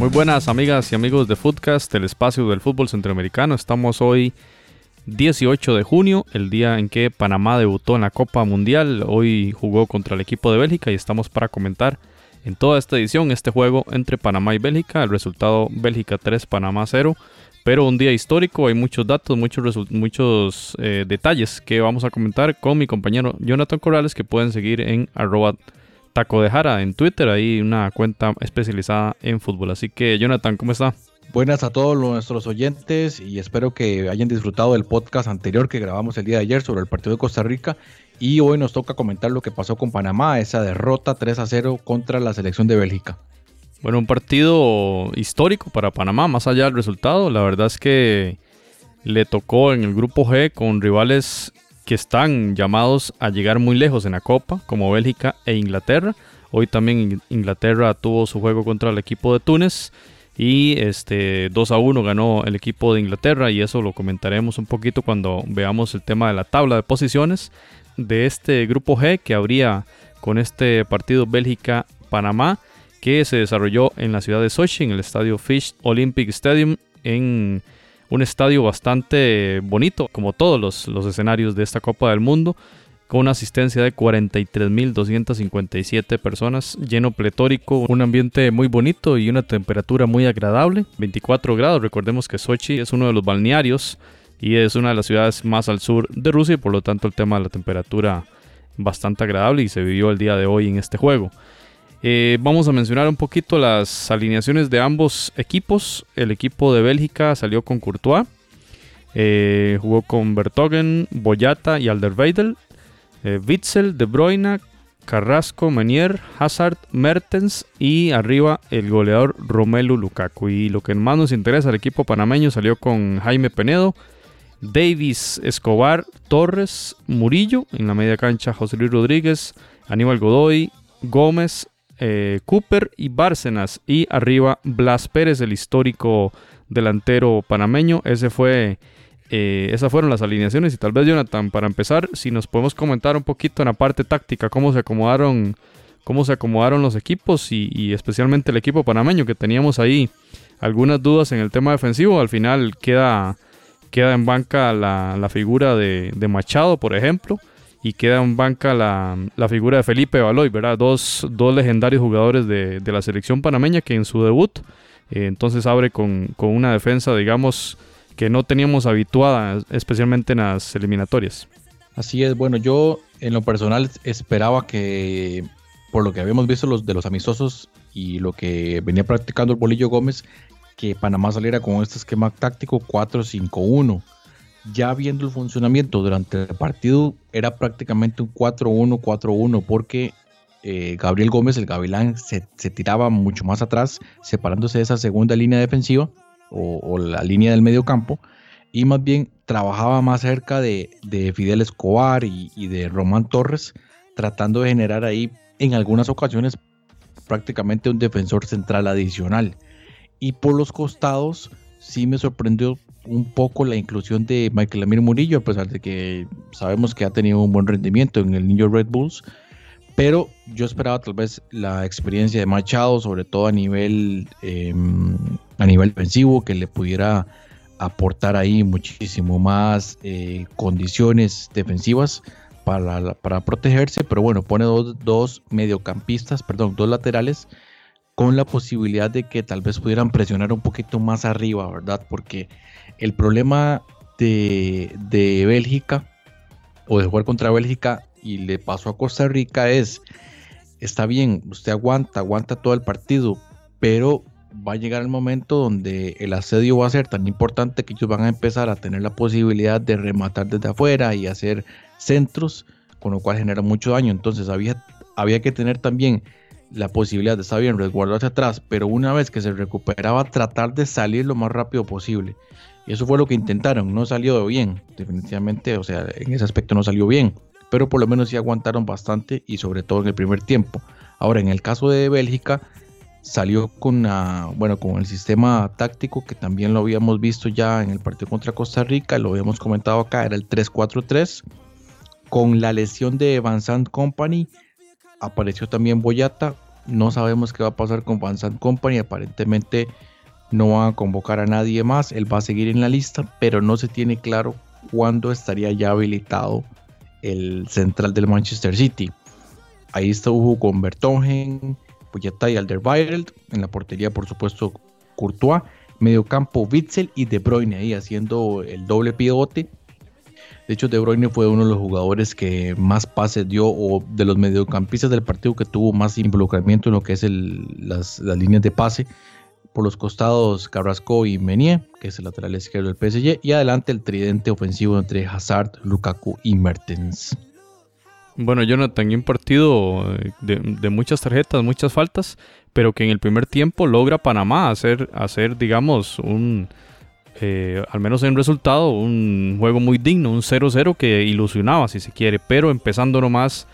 Muy buenas amigas y amigos de Footcast, el espacio del fútbol centroamericano. Estamos hoy 18 de junio, el día en que Panamá debutó en la Copa Mundial. Hoy jugó contra el equipo de Bélgica y estamos para comentar en toda esta edición este juego entre Panamá y Bélgica. El resultado Bélgica 3, Panamá 0. Pero un día histórico, hay muchos datos, muchos, muchos eh, detalles que vamos a comentar con mi compañero Jonathan Corrales que pueden seguir en arroba Taco de Jara en Twitter, ahí una cuenta especializada en fútbol. Así que, Jonathan, ¿cómo está? Buenas a todos nuestros oyentes y espero que hayan disfrutado del podcast anterior que grabamos el día de ayer sobre el partido de Costa Rica y hoy nos toca comentar lo que pasó con Panamá, esa derrota 3 a 0 contra la selección de Bélgica. Bueno, un partido histórico para Panamá, más allá del resultado. La verdad es que le tocó en el grupo G con rivales que están llamados a llegar muy lejos en la Copa, como Bélgica e Inglaterra. Hoy también In- Inglaterra tuvo su juego contra el equipo de Túnez y este 2 a 1 ganó el equipo de Inglaterra y eso lo comentaremos un poquito cuando veamos el tema de la tabla de posiciones de este grupo G que habría con este partido Bélgica-Panamá que se desarrolló en la ciudad de Sochi, en el estadio Fish Olympic Stadium, en un estadio bastante bonito, como todos los, escenarios de esta Copa del Mundo, con una asistencia de 43.257 personas, lleno pletórico, un ambiente muy bonito y una temperatura muy agradable, 24 grados, recordemos que Sochi es uno de los balnearios y es una de las ciudades más al sur de Rusia y por lo tanto el tema de la temperatura bastante agradable y se vivió el día de hoy en este juego. Eh, vamos a mencionar un poquito las alineaciones de ambos equipos. El equipo de Bélgica salió con Courtois, eh, jugó con Bertogen, Boyata y Alderweireld, eh, Witzel, De Bruyne, Carrasco, Menier, Hazard, Mertens y arriba el goleador Romelu Lukaku. Y lo que más nos interesa al equipo panameño salió con Jaime Penedo, Davis, Escobar, Torres, Murillo, en la media cancha José Luis Rodríguez, Aníbal Godoy, Gómez, eh, Cooper y Bárcenas. Y arriba Blas Pérez, el histórico delantero panameño. Ese fue, eh, esas fueron las alineaciones. Y tal vez, Jonathan, para empezar, si nos podemos comentar un poquito en la parte táctica, cómo se acomodaron, cómo se acomodaron los equipos y, y especialmente el equipo panameño, que teníamos ahí algunas dudas en el tema defensivo. Al final queda queda en banca la, la figura de, de Machado, por ejemplo, y queda en banca la, la figura de Felipe Baloy, ¿verdad? Dos, dos legendarios jugadores de, de la selección panameña que en su debut, eh, entonces abre con, con una defensa, digamos, que no teníamos habituada, especialmente en las eliminatorias. Así es, bueno, yo en lo personal esperaba que, por lo que habíamos visto los, de los amistosos y lo que venía practicando el Bolillo Gómez, que Panamá saliera con este esquema táctico 4-5-1. Ya viendo el funcionamiento durante el partido, era prácticamente un 4-1-4-1, porque eh, Gabriel Gómez, el Gavilán, se, tiraba mucho más atrás, separándose de esa segunda línea defensiva o, la línea del medio campo y más bien trabajaba más cerca de, de Fidel Escobar y, y de Román Torres, tratando de generar ahí en algunas ocasiones prácticamente un defensor central adicional. Y por los costados sí me sorprendió un poco la inclusión de Michael Amir Murillo, a pesar de que sabemos que ha tenido un buen rendimiento en el Niño Red Bulls. Pero yo esperaba tal vez la experiencia de Machado, sobre todo a nivel, eh, a nivel defensivo, que le pudiera aportar ahí muchísimo más eh, condiciones defensivas para, para, protegerse, pero bueno, pone dos, dos, mediocampistas, perdón, dos laterales con la posibilidad de que tal vez pudieran presionar un poquito más arriba, ¿verdad? Porque el problema de, de Bélgica o de jugar contra Bélgica y le pasó a Costa Rica es, está bien, usted aguanta, aguanta todo el partido, pero va a llegar el momento donde el asedio va a ser tan importante que ellos van a empezar a tener la posibilidad de rematar desde afuera y hacer centros, con lo cual genera mucho daño. Entonces había, había que tener también la posibilidad de estar bien resguardarse atrás, pero una vez que se recuperaba, tratar de salir lo más rápido posible. Y eso fue lo que intentaron, no salió bien, definitivamente, o sea, en ese aspecto no salió bien, pero por lo menos sí aguantaron bastante y sobre todo en el primer tiempo. Ahora, en el caso de Bélgica, salió con, bueno, con el sistema táctico que también lo habíamos visto ya en el partido contra Costa Rica, lo habíamos comentado acá, era el 3-4-3, con la lesión de Van Company apareció también Boyata. No sabemos qué va a pasar con Van Company. Aparentemente no van a convocar a nadie más. Él va a seguir en la lista, pero no se tiene claro cuándo estaría ya habilitado el central del Manchester City. Ahí estuvo con Bertongen, Boyata y Alderweireld. En la portería, por supuesto, Courtois. Mediocampo, Witzel y De Bruyne ahí haciendo el doble pivote de hecho, De Bruyne fue uno de los jugadores que más pases dio o de los mediocampistas del partido que tuvo más involucramiento en lo que es las, líneas de pase. Por los costados, Carrasco y Menier, que es el lateral izquierdo del PSG. Y adelante el tridente ofensivo entre Hazard, Lukaku y Mertens. Bueno, Jonathan, un partido eh, de, muchas tarjetas, muchas faltas, pero que en el primer tiempo logra Panamá hacer, hacer digamos, un, eh, al menos en resultado, un juego muy digno, un 0-0 que ilusionaba si se quiere, pero empezando nomás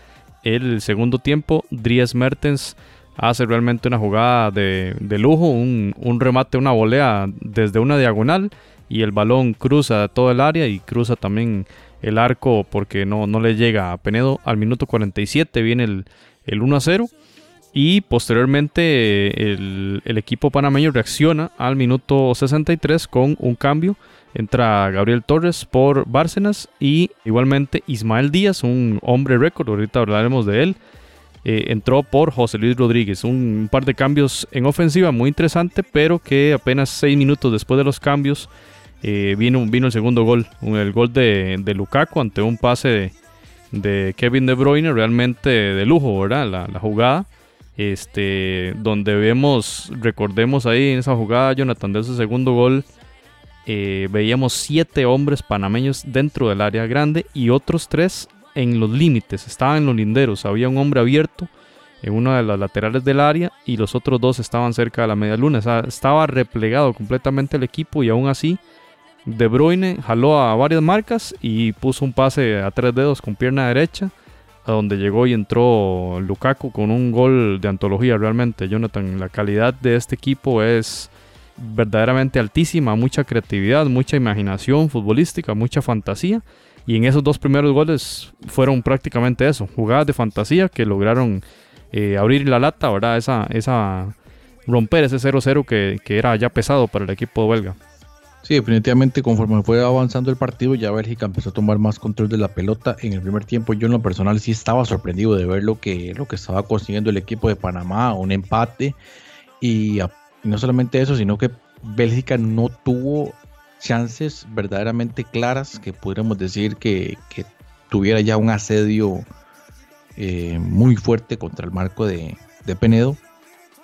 el segundo tiempo, Dries Mertens hace realmente una jugada de, lujo, un, remate, una volea desde una diagonal y el balón cruza todo el área y cruza también el arco porque no, no le llega a Penedo. Al minuto 47 viene el, el 1-0 y posteriormente el, equipo panameño reacciona al minuto 63 con un cambio. Entra Gabriel Torres por Bárcenas y igualmente Ismael Díaz, un hombre récord, ahorita hablaremos de él. Eh, entró por José Luis Rodríguez. Un, par de cambios en ofensiva muy interesante, pero que apenas seis minutos después de los cambios eh, vino, vino el segundo gol. El gol de, de Lukaku ante un pase de, Kevin De Bruyne, realmente de lujo, ¿verdad? la jugada este, donde vemos, recordemos ahí en esa jugada, Jonathan, de ese segundo gol, eh, veíamos siete hombres panameños dentro del área grande y otros tres en los límites, estaban en los linderos, había un hombre abierto en una de las laterales del área y los otros dos estaban cerca de la media luna, estaba replegado completamente el equipo y aún así De Bruyne jaló a varias marcas y puso un pase a tres dedos con pierna derecha a donde llegó y entró Lukaku con un gol de antología realmente. Jonathan, la calidad de este equipo es verdaderamente altísima, mucha creatividad, mucha imaginación futbolística, mucha fantasía. Y en esos dos primeros goles fueron prácticamente eso, jugadas de fantasía que lograron eh, abrir la lata, ¿verdad? Esa, esa romper ese 0-0 que, que era ya pesado para el equipo belga. Sí, definitivamente conforme fue avanzando el partido, ya Bélgica empezó a tomar más control de la pelota. En el primer tiempo yo en lo personal sí estaba sorprendido de ver lo que, lo que estaba consiguiendo el equipo de Panamá, un empate. Y, no solamente eso, sino que Bélgica no tuvo chances verdaderamente claras que pudiéramos decir que, tuviera ya un asedio eh, muy fuerte contra el marco de, de Penedo.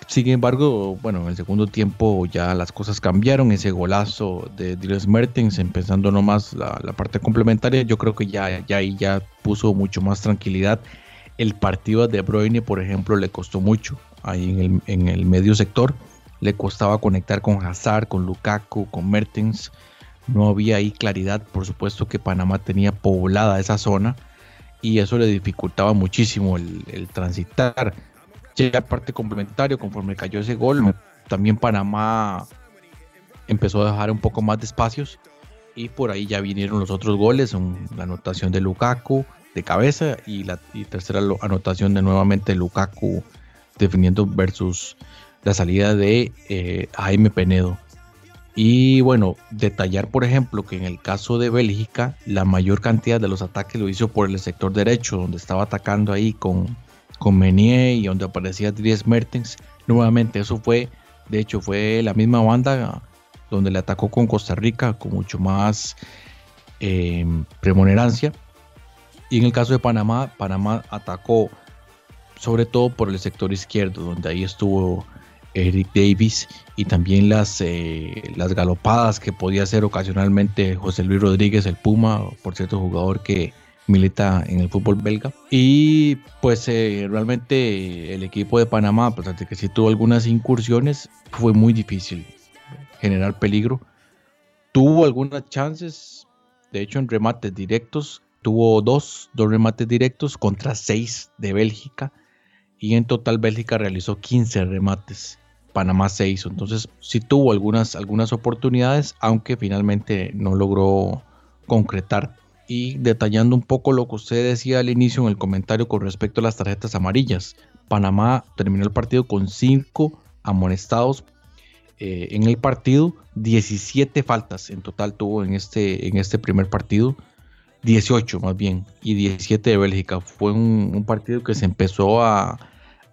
Sin embargo, bueno, en el segundo tiempo ya las cosas cambiaron. Ese golazo de Dries Mertens, empezando nomás la, la parte complementaria, yo creo que ya, ya ya puso mucho más tranquilidad. El partido de Bruyne, por ejemplo, le costó mucho ahí en el, en el medio sector. Le costaba conectar con Hazard, con Lukaku, con Mertens. No había ahí claridad. Por supuesto que Panamá tenía poblada esa zona y eso le dificultaba muchísimo el, el transitar ya parte complementario, conforme cayó ese gol, también Panamá empezó a dejar un poco más de espacios y por ahí ya vinieron los otros goles, la anotación de Lukaku de cabeza y la tercera anotación de nuevamente Lukaku definiendo versus la salida de eh, Jaime Penedo. Y bueno, detallar por ejemplo que en el caso de Bélgica la mayor cantidad de los ataques lo hizo por el sector derecho, donde estaba atacando ahí con con Menier y donde aparecía Dries Mertens. Nuevamente, eso fue, de hecho, fue la misma banda donde le atacó con Costa Rica con mucho más eh, premonerancia. Y en el caso de Panamá, Panamá atacó sobre todo por el sector izquierdo, donde ahí estuvo Eric Davis y también las, eh, las galopadas que podía hacer ocasionalmente José Luis Rodríguez, el Puma, por cierto jugador que milita en el fútbol belga. Y pues eh, realmente el equipo de Panamá, a pesar que sí tuvo algunas incursiones, fue muy difícil generar peligro. Tuvo algunas chances, de hecho en remates directos, tuvo dos, dos remates directos contra seis de Bélgica. Y en total Bélgica realizó 15 remates. Panamá 6. Entonces sí tuvo algunas, algunas oportunidades, aunque finalmente no logró concretar. Y detallando un poco lo que usted decía al inicio en el comentario con respecto a las tarjetas amarillas. Panamá terminó el partido con 5 amonestados eh, en el partido, 17 faltas en total tuvo en este, en este primer partido. 18 más bien, y 17 de Bélgica. Fue un partido que se empezó a,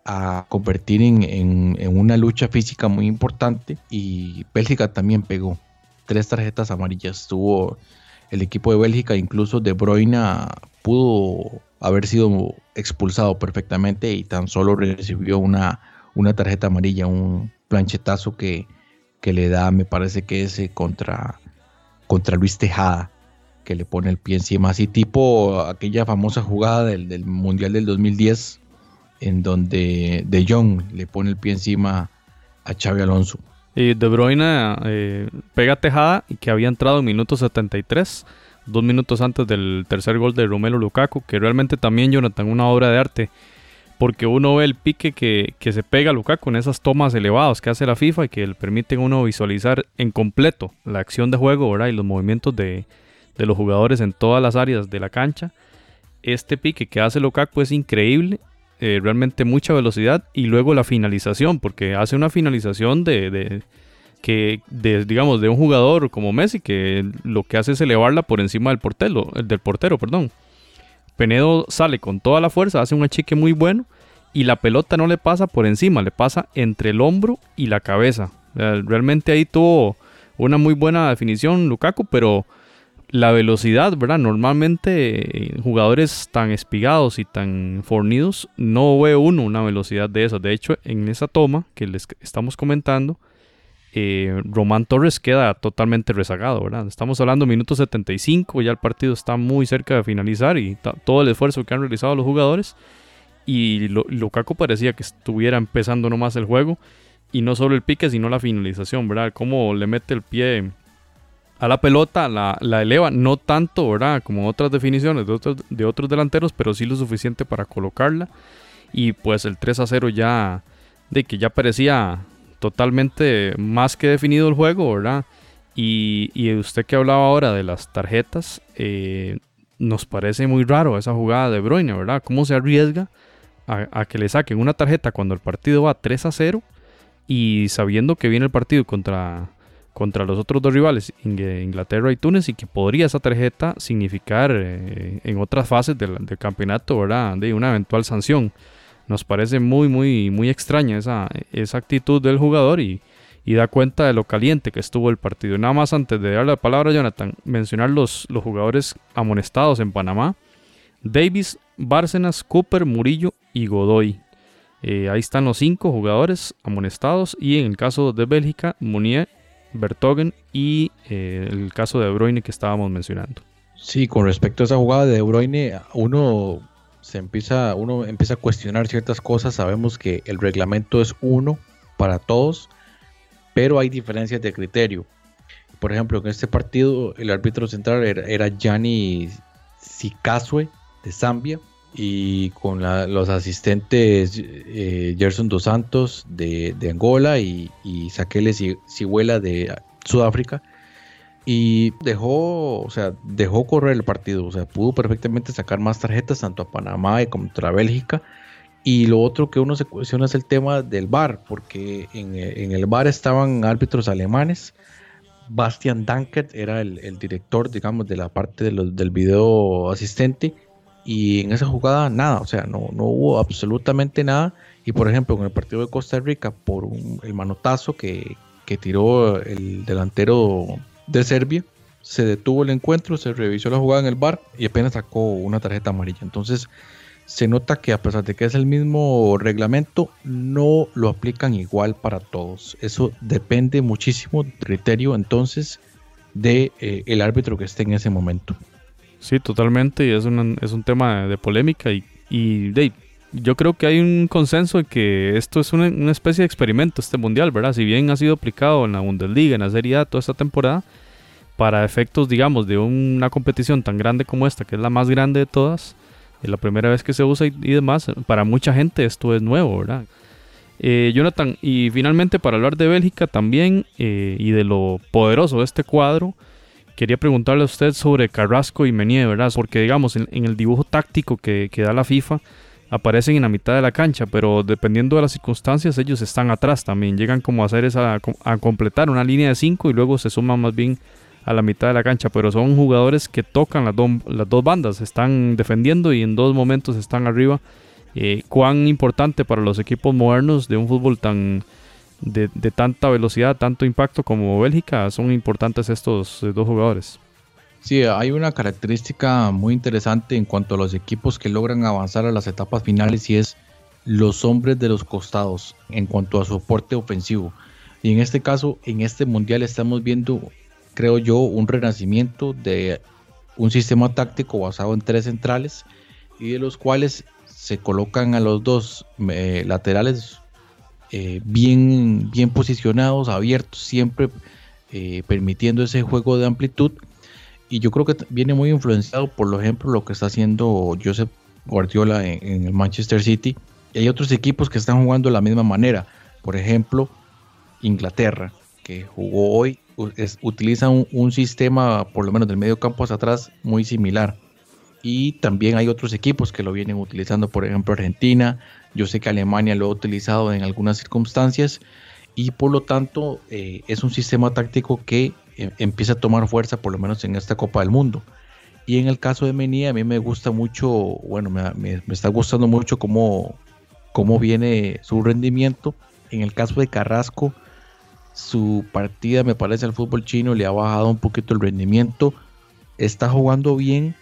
a convertir en, una lucha física muy importante y Bélgica también pegó tres tarjetas amarillas. Tuvo el equipo de Bélgica, incluso De Bruyne pudo haber sido expulsado perfectamente y tan solo recibió una, una tarjeta amarilla, un planchetazo que, que le da, me parece que es contra, contra Luis Tejada, que le pone el pie encima, así tipo aquella famosa jugada del, del Mundial del 2010 en donde De Jong le pone el pie encima a Xavi Alonso. Y De Bruyne eh, pega tejada y que había entrado en minuto 73, dos minutos antes del tercer gol de Romelu Lukaku, que realmente también, Jonathan, una obra de arte, porque uno ve el pique que, se pega a Lukaku en esas tomas elevadas que hace la FIFA y que le permiten a uno visualizar en completo la acción de juego ¿verdad? y los movimientos de, de los jugadores en todas las áreas de la cancha. Este pique que hace Lukaku es increíble eh, realmente mucha velocidad y luego la finalización, porque hace una finalización de, que digamos de un jugador como Messi que lo que hace es elevarla por encima del portero, del portero, perdón. Penedo sale con toda la fuerza, hace un achique muy bueno y la pelota no le pasa por encima, le pasa entre el hombro y la cabeza. Realmente ahí tuvo una muy buena definición Lukaku, pero la velocidad, ¿verdad? Normalmente eh, jugadores tan espigados y tan fornidos no ve uno una velocidad de esa. De hecho, en esa toma que les estamos comentando, eh, Román Torres queda totalmente rezagado, ¿verdad? Estamos hablando minuto 75, ya el partido está muy cerca de finalizar y todo el esfuerzo que han realizado los jugadores. Y Lukaku parecía que estuviera empezando nomás el juego. Y no solo el pique, sino la finalización, ¿verdad? Cómo le mete el pie a la pelota, la, eleva, no tanto, ¿verdad? Como otras definiciones de otros, de otros delanteros, pero sí lo suficiente para colocarla. Y pues el 3 a 0 ya, de que ya parecía totalmente más que definido el juego, ¿verdad? Y, y usted que hablaba ahora de las tarjetas, eh, nos parece muy raro esa jugada de Bruyne, ¿verdad? ¿Cómo se arriesga a, a, que le saquen una tarjeta cuando el partido va 3 a 0 y sabiendo que viene el partido contra contra los otros dos rivales, Inglaterra y Túnez, y que podría esa tarjeta significar eh, en otras fases del, campeonato, ¿verdad? De una eventual sanción. Nos parece muy, muy, muy extraña esa, actitud del jugador y, da cuenta de lo caliente que estuvo el partido. Nada más antes de darle la palabra a Jonathan, mencionar los, los jugadores amonestados en Panamá. Davis, Bárcenas, Cooper, Murillo y Godoy. Eh, ahí están los cinco jugadores amonestados y en el caso de Bélgica, Munier Bertogen y eh, el caso de De que estábamos mencionando. Sí, con respecto a esa jugada de De uno se empieza, uno empieza a cuestionar ciertas cosas. Sabemos que el reglamento es uno para todos, pero hay diferencias de criterio. Por ejemplo, en este partido el árbitro central era, era Gianni de Zambia y con los asistentes eh, Gerson Dos Santos de, Angola y, y Saquele de Sudáfrica y dejó, o sea, dejó correr el partido, o sea, pudo perfectamente sacar más tarjetas tanto a Panamá como contra Bélgica. Y lo otro que uno se cuestiona es el tema del VAR, porque en, el VAR estaban árbitros alemanes. Bastian Dankert era el, director, digamos, de la parte del video asistente y en esa jugada nada, o sea, no, no hubo absolutamente nada. Y por ejemplo, en el partido de Costa Rica, por el manotazo que, que tiró el delantero de Serbia, se detuvo el encuentro, se revisó la jugada en el bar y apenas sacó una tarjeta amarilla. Entonces se nota que a pesar de que es el mismo reglamento, no lo aplican igual para todos. Eso depende muchísimo del criterio entonces de eh, el árbitro que esté en ese momento. Sí, totalmente, y es un, es un tema de polémica y, y yo creo que hay un consenso en que esto es una, una, especie de experimento, este mundial, ¿verdad? Si bien ha sido aplicado en la Bundesliga, en la Serie A, toda esta temporada, para efectos, digamos, de una competición tan grande como esta, que es la más grande de todas, es la primera vez que se usa y, demás, para mucha gente esto es nuevo, ¿verdad? Eh, Jonathan, y finalmente para hablar de Bélgica también eh, y de lo poderoso de este cuadro, quería preguntarle a usted sobre Carrasco y Menier, ¿verdad? Porque digamos, en, el dibujo táctico que, da la FIFA, aparecen en la mitad de la cancha, pero dependiendo de las circunstancias, ellos están atrás también, llegan como a hacer esa, a completar una línea de 5 y luego se suman más bien a la mitad de la cancha, pero son jugadores que tocan las, las dos bandas, están defendiendo y en dos momentos están arriba. Eh, cuán importante para los equipos modernos de un fútbol tan de, tanta velocidad, tanto impacto como Bélgica, son importantes estos eh, dos jugadores. Sí, hay una característica muy interesante en cuanto a los equipos que logran avanzar a las etapas finales y es los hombres de los costados en cuanto a soporte ofensivo. Y en este caso, en este mundial estamos viendo creo yo, un renacimiento de un sistema táctico basado en tres centrales y de los cuales se colocan a los dos eh, laterales eh, bien, bien posicionados, abiertos, siempre eh, permitiendo ese juego de amplitud. Y yo creo que viene muy influenciado por ejemplo lo que está haciendo Joseph Guardiola en el Manchester City. Y hay otros equipos que están jugando de la misma manera. Por ejemplo, Inglaterra, que jugó hoy utiliza un, sistema, por lo menos del medio campo hacia atrás, muy similar. Y también hay otros equipos que lo vienen utilizando, por ejemplo Argentina, yo sé que Alemania lo ha utilizado en algunas circunstancias y por lo tanto eh, es un sistema táctico que eh, empieza a tomar fuerza por lo menos en esta Copa del Mundo. Y en el caso de Menía a mí me gusta mucho, bueno, me, me, está gustando mucho cómo, cómo viene su rendimiento. En el caso de Carrasco, su partida, me parece, al fútbol chino le ha bajado un poquito el rendimiento. Está jugando bien,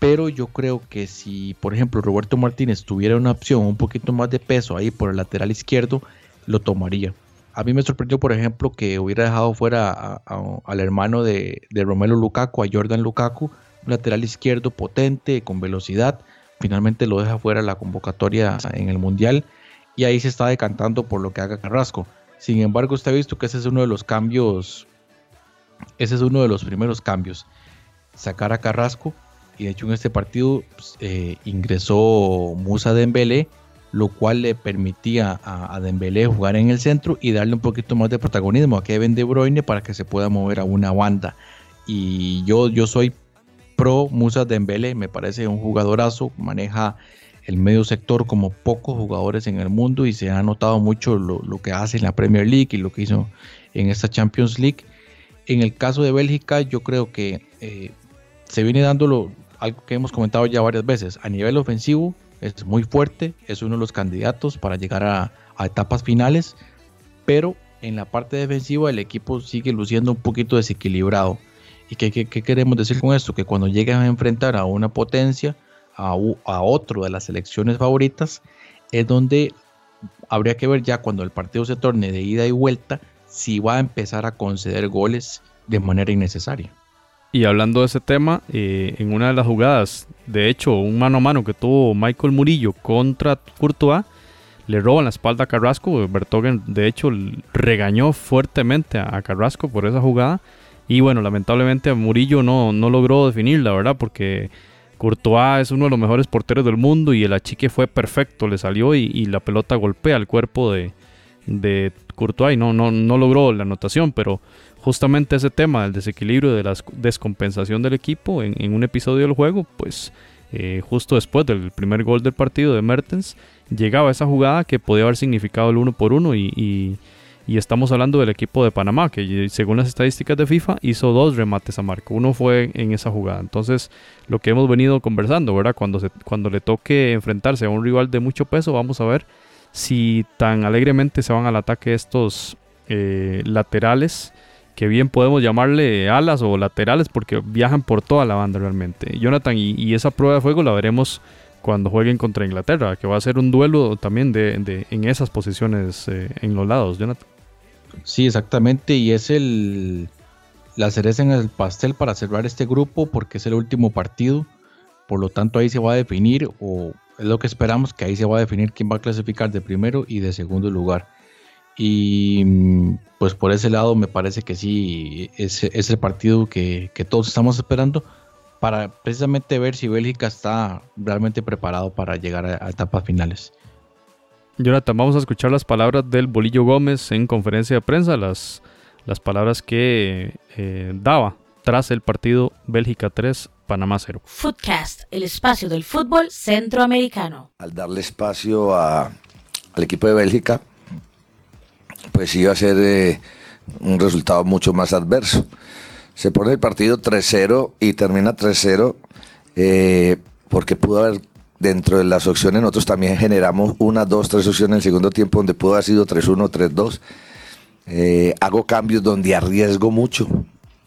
pero yo creo que si, por ejemplo, Roberto Martínez tuviera una opción un poquito más de peso ahí por el lateral izquierdo, lo tomaría. A mí me sorprendió, por ejemplo, que hubiera dejado fuera al hermano de, de Romelu Lukaku, a Jordan Lukaku, un lateral izquierdo potente, con velocidad. Finalmente lo deja fuera la convocatoria en el Mundial y ahí se está decantando por lo que haga Carrasco. Sin embargo, usted ha visto que ese es uno de los cambios, ese es uno de los primeros cambios. Sacar a Carrasco y de hecho en este partido pues, eh, ingresó Musa Dembélé, lo cual le permitía a, a, Dembélé jugar en el centro y darle un poquito más de protagonismo a Kevin De Bruyne para que se pueda mover a una banda. Y yo, yo soy pro Musa Dembélé, me parece un jugadorazo, maneja el medio sector como pocos jugadores en el mundo y se ha notado mucho lo, que hace en la Premier League y lo que hizo en esta Champions League. En el caso de Bélgica, yo creo que eh, se viene dando algo que hemos comentado ya varias veces. A nivel ofensivo es muy fuerte, es uno de los candidatos para llegar a, etapas finales, pero en la parte defensiva el equipo sigue luciendo un poquito desequilibrado. ¿Y qué, queremos decir con esto? Que cuando llegan a enfrentar a una potencia, a, otro de las selecciones favoritas, es donde habría que ver ya cuando el partido se torne de ida y vuelta si va a empezar a conceder goles de manera innecesaria. Y hablando de ese tema, eh, en una de las jugadas, de hecho, un mano a mano que tuvo Michael Murillo contra Courtois, le roban la espalda a Carrasco. Bertogen, de hecho, regañó fuertemente a Carrasco por esa jugada. Y bueno, lamentablemente Murillo no, no logró definirla, ¿verdad? Porque Courtois es uno de los mejores porteros del mundo y el achique fue perfecto, le salió y, la pelota golpea el cuerpo de, de Courtois y no, no, no logró la anotación, pero justamente ese tema del desequilibrio, de la descompensación del equipo en, un episodio del juego, pues eh, justo después del primer gol del partido de Mertens, llegaba esa jugada que podía haber significado el uno por uno y estamos hablando del equipo de Panamá, que según las estadísticas de FIFA hizo dos remates a marco. Uno fue en esa jugada. Entonces, lo que hemos venido conversando, ¿verdad? Cuando, se, cuando le toque enfrentarse a un rival de mucho peso, vamos a ver si tan alegremente se van al ataque estos eh, laterales, que bien podemos llamarle alas o laterales, porque viajan por toda la banda realmente. Jonathan, y, esa prueba de fuego la veremos cuando jueguen contra Inglaterra, que va a ser un duelo también de, en esas posiciones eh, en los lados, Jonathan. Sí, exactamente, y es el la cereza en el pastel para cerrar este grupo porque es el último partido. Por lo tanto, ahí se va a definir, o es lo que esperamos, que ahí se va a definir quién va a clasificar de primero y de segundo lugar. Y pues por ese lado me parece que sí, es, es el partido que, que todos estamos esperando para precisamente ver si Bélgica está realmente preparado para llegar a, etapas finales. Jonathan, vamos a escuchar las palabras del Bolillo Gómez en conferencia de prensa, las, las palabras que eh, daba tras el partido Bélgica 3, Panamá 0. Footcast, el espacio del fútbol centroamericano. Al darle espacio a, al equipo de Bélgica, pues iba a ser eh, un resultado mucho más adverso se pone el partido 3-0 y termina 3-0 eh, porque pudo haber dentro de las opciones nosotros también generamos una, dos, tres opciones en el segundo tiempo donde pudo haber sido 3-1, 3-2. Eh, hago cambios donde arriesgo mucho,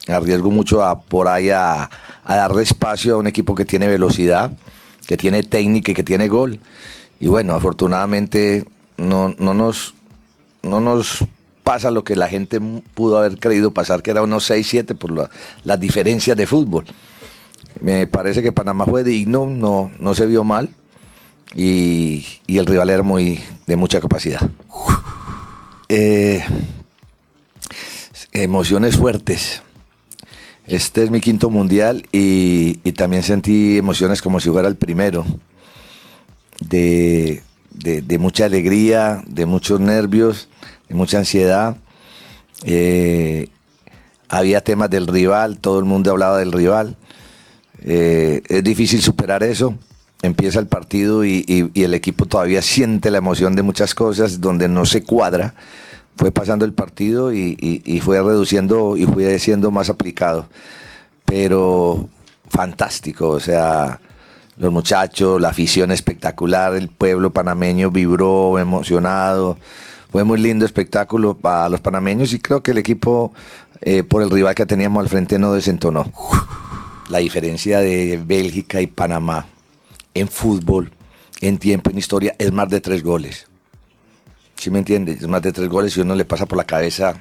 arriesgo mucho a, por ahí a, a, darle espacio a un equipo que tiene velocidad, que tiene técnica y que tiene gol. Y bueno, afortunadamente no, no, nos, no nos pasa lo que la gente pudo haber creído pasar, que era unos 6-7 por las diferencias de fútbol. Me parece que Panamá fue digno, no, no se vio mal y, el rival era muy de mucha capacidad. Eh, emociones fuertes. Este es mi quinto mundial y, también sentí emociones como si fuera el primero. de mucha alegría, de muchos nervios mucha ansiedad. Eh, había temas del rival, todo el mundo hablaba del rival. Eh, es difícil superar eso. Empieza el partido y, el equipo todavía siente la emoción de muchas cosas donde no se cuadra. Fue pasando el partido y, fue reduciendo y fue siendo más aplicado. Pero fantástico, o sea, los muchachos, la afición espectacular, el pueblo panameño vibró emocionado. Fue muy lindo espectáculo para los panameños y creo que el equipo, eh, por el rival que teníamos al frente, no desentonó. La diferencia de Bélgica y Panamá en fútbol, en tiempo, en historia, es más de tres goles. ¿Sí me entiendes? Es más de tres goles y uno le pasa por la cabeza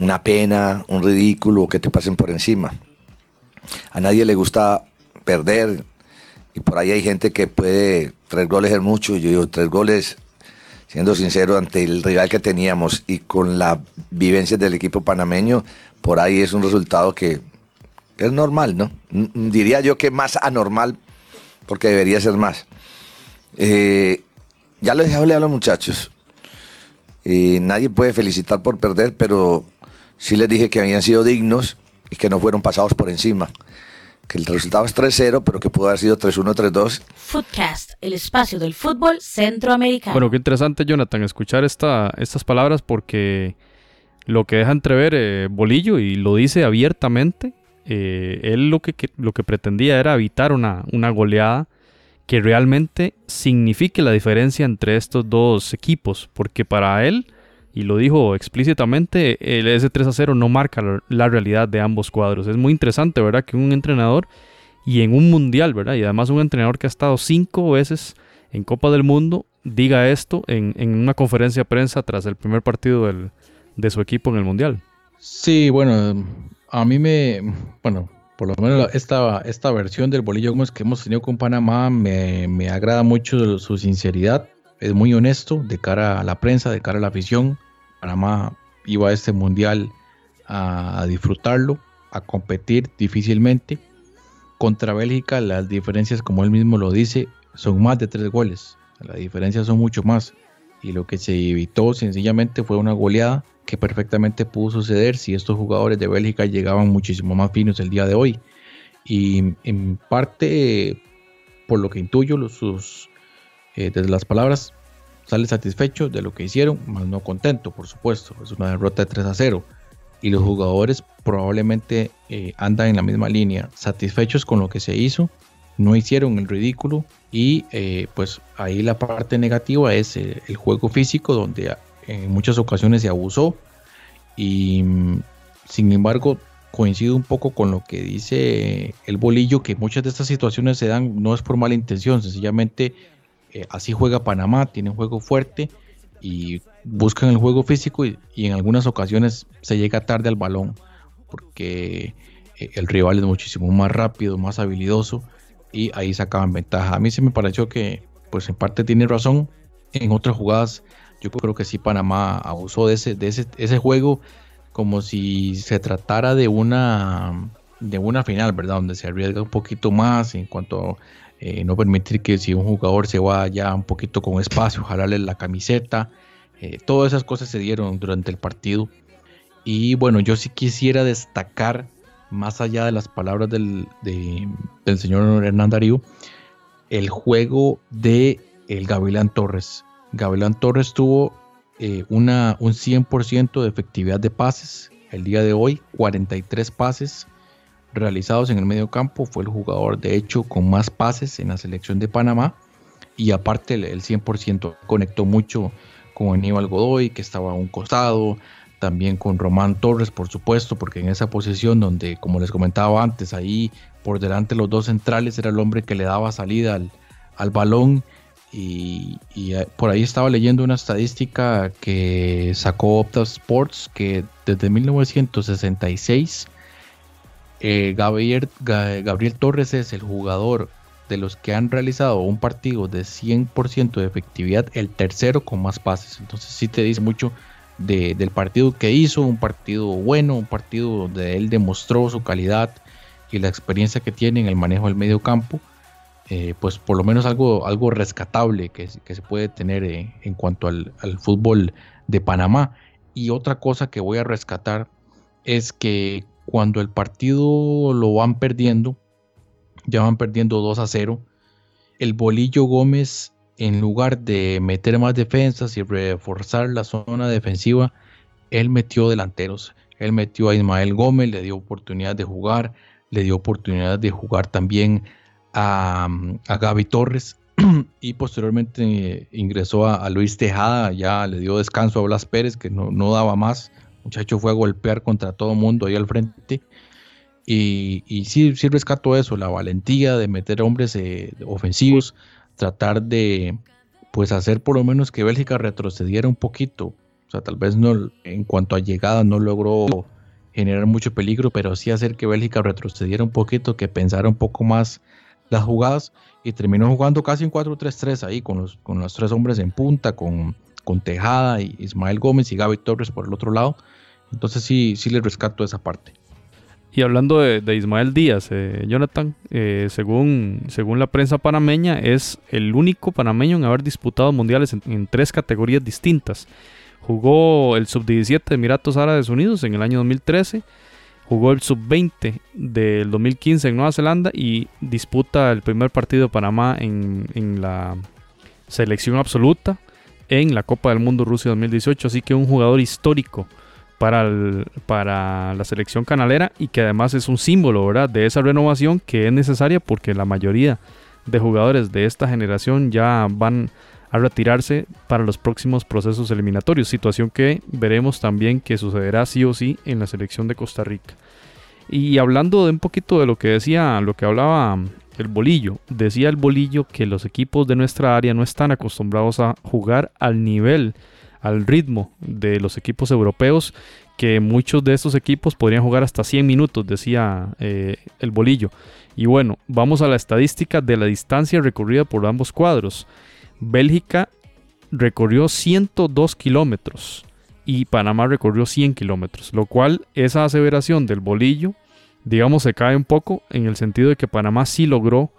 una pena, un ridículo, que te pasen por encima. A nadie le gusta perder y por ahí hay gente que puede, tres goles es mucho, yo digo, tres goles siendo sincero, ante el rival que teníamos y con la vivencia del equipo panameño, por ahí es un resultado que es normal, ¿no? Diría yo que más anormal, porque debería ser más. Eh, ya les hablé a los muchachos. y nadie puede felicitar por perder, pero sí les dije que habían sido dignos y que no fueron pasados por encima que el resultado es 3-0, pero que pudo haber sido 3-1, 3-2. Footcast, el espacio del fútbol centroamericano. Bueno, qué interesante, Jonathan, escuchar esta, estas palabras porque lo que deja entrever eh, Bolillo y lo dice abiertamente, eh, él lo que, lo que pretendía era evitar una, una goleada que realmente signifique la diferencia entre estos dos equipos, porque para él y lo dijo explícitamente, el S3 a 0 no marca la, realidad de ambos cuadros. Es muy interesante, ¿verdad? Que un entrenador y en un mundial, ¿verdad? Y además un entrenador que ha estado cinco veces en Copa del Mundo diga esto en, una conferencia de prensa tras el primer partido de su equipo en el mundial. Sí, bueno, a mí me, bueno, por lo menos esta, esta versión del Bolillo que hemos tenido con Panamá me, me agrada mucho su sinceridad es muy honesto de cara a la prensa, de cara a la afición. Panamá iba a este mundial a, disfrutarlo, a competir difícilmente. Contra Bélgica las diferencias, como él mismo lo dice, son más de tres goles. Las diferencias son mucho más. Y lo que se evitó sencillamente fue una goleada que perfectamente pudo suceder si estos jugadores de Bélgica llegaban muchísimo más finos el día de hoy. Y en parte, por lo que intuyo, sus, eh, desde las palabras sale satisfecho de lo que hicieron, más no contento, por supuesto. Es una derrota de 3 a 0. Y los jugadores probablemente eh, andan en la misma línea, satisfechos con lo que se hizo, no hicieron el ridículo y eh, pues ahí la parte negativa es el, juego físico donde en muchas ocasiones se abusó y mm, sin embargo coincido un poco con lo que dice el bolillo que muchas de estas situaciones se dan no es por mala intención, sencillamente eh, así juega Panamá, tiene un juego fuerte y buscan el juego físico y, en algunas ocasiones se llega tarde al balón porque eh, el rival es muchísimo más rápido, más habilidoso y ahí sacaban ventaja. A mí se me pareció que, pues en parte tiene razón. En otras jugadas, yo creo que sí Panamá abusó de ese, de ese, ese juego como si se tratara de una de una final, ¿verdad? Donde se arriesga un poquito más en cuanto eh, no permitir que si un jugador se va ya un poquito con espacio, jalarle la camiseta. Eh, todas esas cosas se dieron durante el partido. Y bueno, yo sí quisiera destacar, más allá de las palabras del, del señor Hernán Darío, el juego de el Gavilán Torres. Gavilán Torres tuvo eh, una, un 100% de efectividad de pases el día de hoy, 43 pases realizados en el medio campo. Fue el jugador, de hecho, con más pases en la selección de Panamá. Y aparte, el, 100% conectó mucho con Aníbal Godoy, que estaba a un costado. También con Román Torres, por supuesto, porque en esa posición donde, como les comentaba antes, ahí por delante los dos centrales era el hombre que le daba salida al, al balón. Y, y, eh, por ahí estaba leyendo una estadística que sacó Opta Sports que desde 1966 eh, Gabriel, Torres es el jugador de los que han realizado un partido de 100% de efectividad, el tercero con más pases. Entonces sí te dice mucho del partido que hizo, un partido bueno, un partido donde él demostró su calidad y la experiencia que tiene en el manejo del medio campo. Eh, pues por lo menos algo, algo rescatable que, se puede tener eh, en cuanto al fútbol de Panamá. Y otra cosa que voy a rescatar es que cuando el partido lo van perdiendo, ya van perdiendo 2 a 0, el Bolillo Gómez, en lugar de meter más defensas y reforzar la zona defensiva, él metió delanteros. Él metió a Ismael Gómez, le dio oportunidad de jugar, le dio oportunidad de jugar también a, a Gaby Torres y posteriormente ingresó a, Luis Tejada, ya le dio descanso a Blas Pérez, que no, no daba más muchacho fue a golpear contra todo mundo ahí al frente. Y, y sí, sí rescato eso, la valentía de meter hombres eh, ofensivos, tratar de pues hacer por lo menos que Bélgica retrocediera un poquito. O sea, tal vez no en cuanto a llegada no logró generar mucho peligro, pero sí hacer que Bélgica retrocediera un poquito, que pensara un poco más las jugadas y terminó jugando casi un 4-3-3 ahí con los, con los tres hombres en punta, con con Tejada y Ismael Gómez y Gaby Torres por el otro lado. Entonces sí, sí les rescato esa parte. Y hablando de, Ismael Díaz, eh, Jonathan, eh, según, según la prensa panameña, es el único panameño en haber disputado mundiales en, tres categorías distintas. Jugó el sub-17 de Emiratos Árabes Unidos en el año 2013, jugó el sub-20 del 2015 en Nueva Zelanda y disputa el primer partido de Panamá en, en la selección absoluta en la Copa del Mundo Rusia 2018. Así que un jugador histórico para, la selección canalera y que además es un símbolo ¿verdad? de esa renovación que es necesaria porque la mayoría de jugadores de esta generación ya van a retirarse para los próximos procesos eliminatorios, situación que veremos también que sucederá sí o sí en la selección de Costa Rica. Y hablando de un poquito de lo que decía, lo que hablaba el bolillo. Decía el bolillo que los equipos de nuestra área no están acostumbrados a jugar al nivel, al ritmo de los equipos europeos, que muchos de estos equipos podrían jugar hasta 100 minutos, decía eh, el bolillo. Y bueno, vamos a la estadística de la distancia recorrida por ambos cuadros. Bélgica recorrió 102 kilómetros y Panamá recorrió 100 kilómetros, lo cual esa aseveración del bolillo digamos, se cae un poco en el sentido de que Panamá sí logró,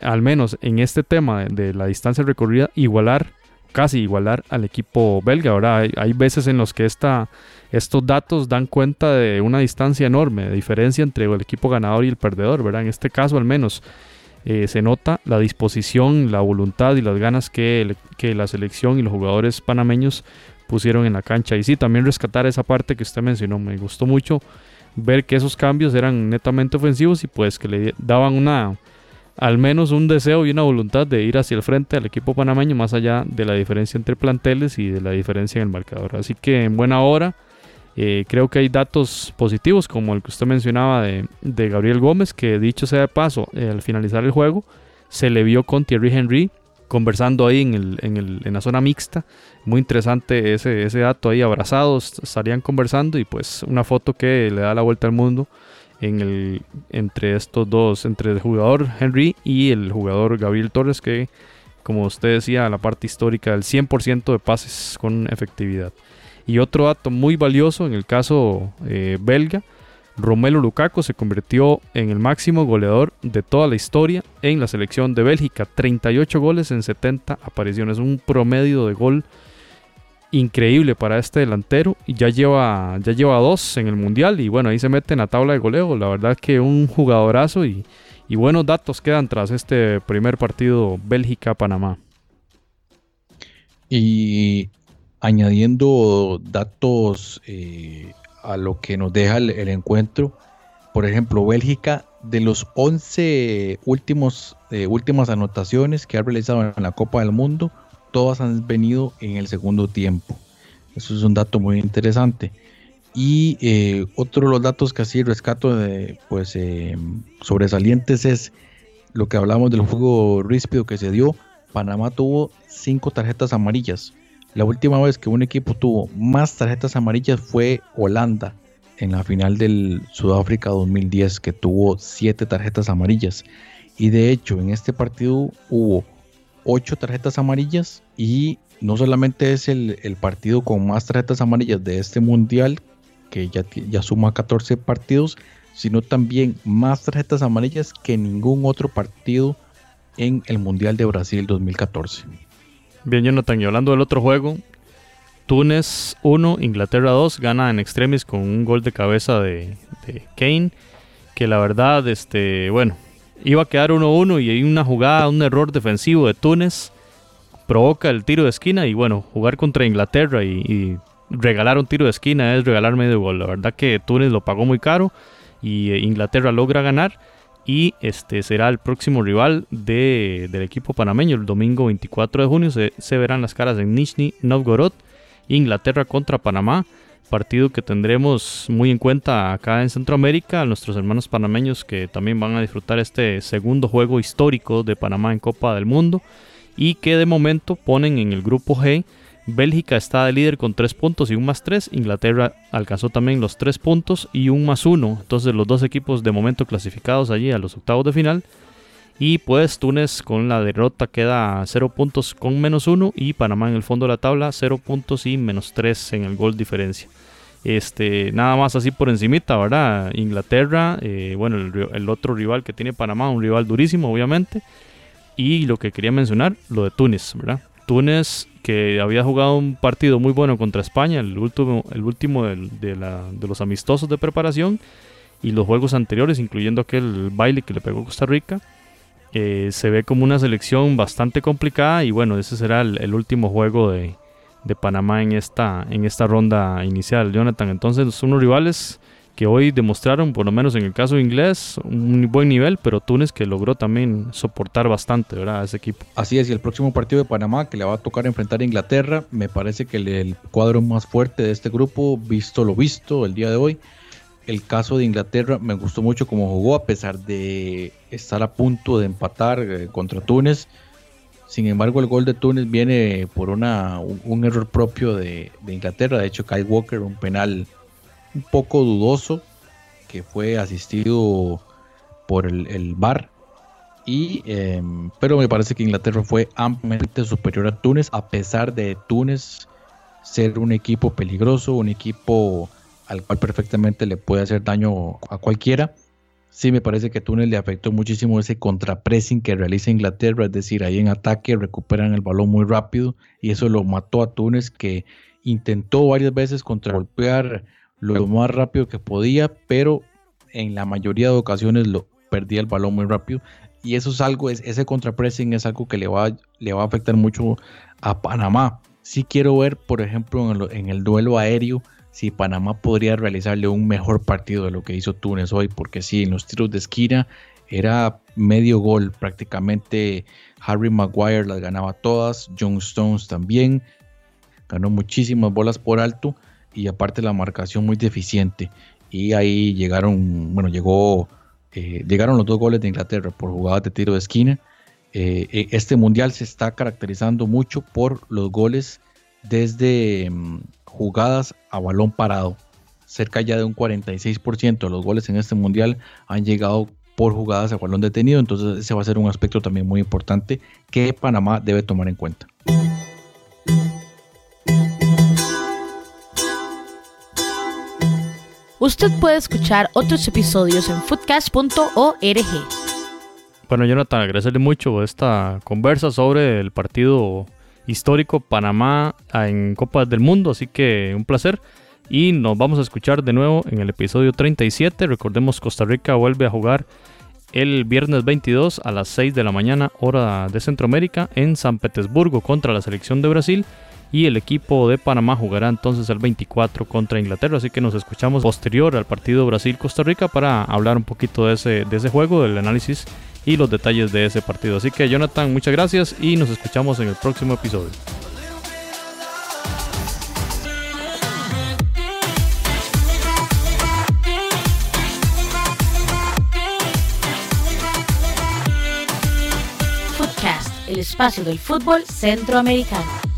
al menos en este tema de, la distancia recorrida, igualar, casi igualar al equipo belga. Ahora hay, veces en los que esta, estos datos dan cuenta de una distancia enorme, de diferencia entre el equipo ganador y el perdedor, ¿verdad? En este caso al menos. Eh, se nota la disposición, la voluntad y las ganas que, que la selección y los jugadores panameños pusieron en la cancha. Y sí, también rescatar esa parte que usted mencionó, me gustó mucho ver que esos cambios eran netamente ofensivos y pues que le daban una al menos un deseo y una voluntad de ir hacia el frente al equipo panameño más allá de la diferencia entre planteles y de la diferencia en el marcador. Así que en buena hora eh, creo que hay datos positivos como el que usted mencionaba de, Gabriel Gómez que dicho sea de paso eh, al finalizar el juego se le vio con Thierry Henry conversando ahí en, la zona mixta. Muy interesante ese, ese dato ahí, abrazados, estarían conversando y pues una foto que le da la vuelta al mundo en el, entre estos dos, entre el jugador Henry y el jugador Gabriel Torres, que como usted decía, la parte histórica del 100% de pases con efectividad. Y otro dato muy valioso en el caso eh, belga, Romelu Lukaku se convirtió en el máximo goleador de toda la historia en la selección de Bélgica. 38 goles en 70 apariciones, un promedio de gol increíble para este delantero y ya lleva, ya lleva dos en el mundial y bueno, ahí se mete en la tabla de goleo. La verdad que un jugadorazo y, y buenos datos quedan tras este primer partido Bélgica-Panamá. Y añadiendo datos eh, a lo que nos deja el, encuentro. Por ejemplo, Bélgica, de los 11 últimos, eh, últimas anotaciones que ha realizado en la Copa del Mundo, todas han venido en el segundo tiempo. Eso es un dato muy interesante. Y eh, otro de los datos que así rescato de, pues, eh, sobresalientes es lo que hablamos del juego ríspido que se dio. Panamá tuvo cinco tarjetas amarillas. La última vez que un equipo tuvo más tarjetas amarillas fue Holanda en la final del Sudáfrica 2010 que tuvo siete tarjetas amarillas. Y de hecho en este partido hubo ocho tarjetas amarillas y no solamente es el, partido con más tarjetas amarillas de este mundial que ya, ya suma 14 partidos, sino también más tarjetas amarillas que ningún otro partido en el Mundial de Brasil 2014. Bien, Jonathan, y hablando del otro juego, Túnez 1, Inglaterra 2, gana en extremis con un gol de cabeza de, Kane, que la verdad, este, bueno, iba a quedar 1-1 y hay una jugada, un error defensivo de Túnez, provoca el tiro de esquina y bueno, jugar contra Inglaterra y, regalar un tiro de esquina es regalar medio gol. La verdad que Túnez lo pagó muy caro y eh, Inglaterra logra ganar y este será el próximo rival de, del equipo panameño. El domingo 24 de junio se, verán las caras en Nizhny Novgorod, Inglaterra contra Panamá. Partido que tendremos muy en cuenta acá en Centroamérica, a nuestros hermanos panameños que también van a disfrutar este segundo juego histórico de Panamá en Copa del Mundo y que de momento ponen en el grupo G Bélgica está de líder con 3 puntos y un más 3. Inglaterra alcanzó también los 3 puntos y un más 1. Entonces los dos equipos de momento clasificados allí a los octavos de final. Y pues Túnez con la derrota queda 0 puntos con menos 1 y Panamá en el fondo de la tabla 0 puntos y menos 3 en el gol diferencia. Este, nada más así por encimita, ¿verdad? Inglaterra, eh, bueno, el, otro rival que tiene Panamá, un rival durísimo, obviamente. Y lo que quería mencionar, lo de Túnez, ¿verdad? Túnez que había jugado un partido muy bueno contra España, el último, el último de, los amistosos de preparación y los juegos anteriores, incluyendo aquel baile que le pegó Costa Rica. Eh, se ve como una selección bastante complicada y bueno, ese será el, último juego de, de, Panamá en esta, en esta ronda inicial, Jonathan. Entonces, son unos rivales que hoy demostraron, por lo menos en el caso inglés, un buen nivel, pero Túnez que logró también soportar bastante ¿verdad? a ese equipo. Así es, y el próximo partido de Panamá que le va a tocar enfrentar a Inglaterra, me parece que el, cuadro más fuerte de este grupo, visto lo visto el día de hoy. El caso de Inglaterra me gustó mucho cómo jugó, a pesar de estar a punto de empatar eh, contra Túnez. Sin embargo, el gol de Túnez viene por una, un, error propio de, Inglaterra. De hecho, Kyle Walker, un penal un poco dudoso que fue asistido por el, el VAR. Y, em, pero me parece que Inglaterra fue ampliamente superior a Túnez, a pesar de Túnez ser un equipo peligroso, un equipo al cual perfectamente le puede hacer daño a cualquiera. Sí, me parece que Túnez le afectó muchísimo ese contrapressing que realiza Inglaterra, es decir, ahí en ataque recuperan el balón muy rápido y eso lo mató a Túnez que intentó varias veces contragolpear lo más rápido que podía, pero en la mayoría de ocasiones lo perdía el balón muy rápido. Y eso es algo, es, ese contrapressing es algo que le va, le va a afectar mucho a Panamá. Si quiero ver, por ejemplo, en el duelo aéreo, si Panamá podría realizarle un mejor partido de lo que hizo Túnez hoy, porque sí, en los tiros de esquina era medio gol, prácticamente Harry Maguire las ganaba todas, John Stones también, ganó muchísimas bolas por alto, y aparte la marcación muy deficiente. Y ahí llegaron, bueno, llegó, eh, llegaron los dos goles de Inglaterra por jugadas de tiro de esquina. eh, eh, este mundial se está caracterizando mucho por los goles desde mm, jugadas a balón parado. Cerca ya de un 46% de los goles en este mundial han llegado por jugadas a balón detenido, entonces ese va a ser un aspecto también muy importante que Panamá debe tomar en cuenta. Usted puede escuchar otros episodios en foodcast.org. Bueno, Jonathan, agradecerle mucho esta conversa sobre el partido histórico Panamá en Copas del Mundo, así que un placer. Y nos vamos a escuchar de nuevo en el episodio 37. Recordemos, Costa Rica vuelve a jugar el viernes 22 a las 6 de la mañana, hora de Centroamérica, en San Petersburgo contra la selección de Brasil y el equipo de Panamá jugará entonces el 24 contra Inglaterra, así que nos escuchamos posterior al partido Brasil-Costa Rica para hablar un poquito de ese, de ese juego, del análisis y los detalles de ese partido. Así que Jonathan, muchas gracias y nos escuchamos en el próximo episodio. Footcast, el espacio del fútbol centroamericano.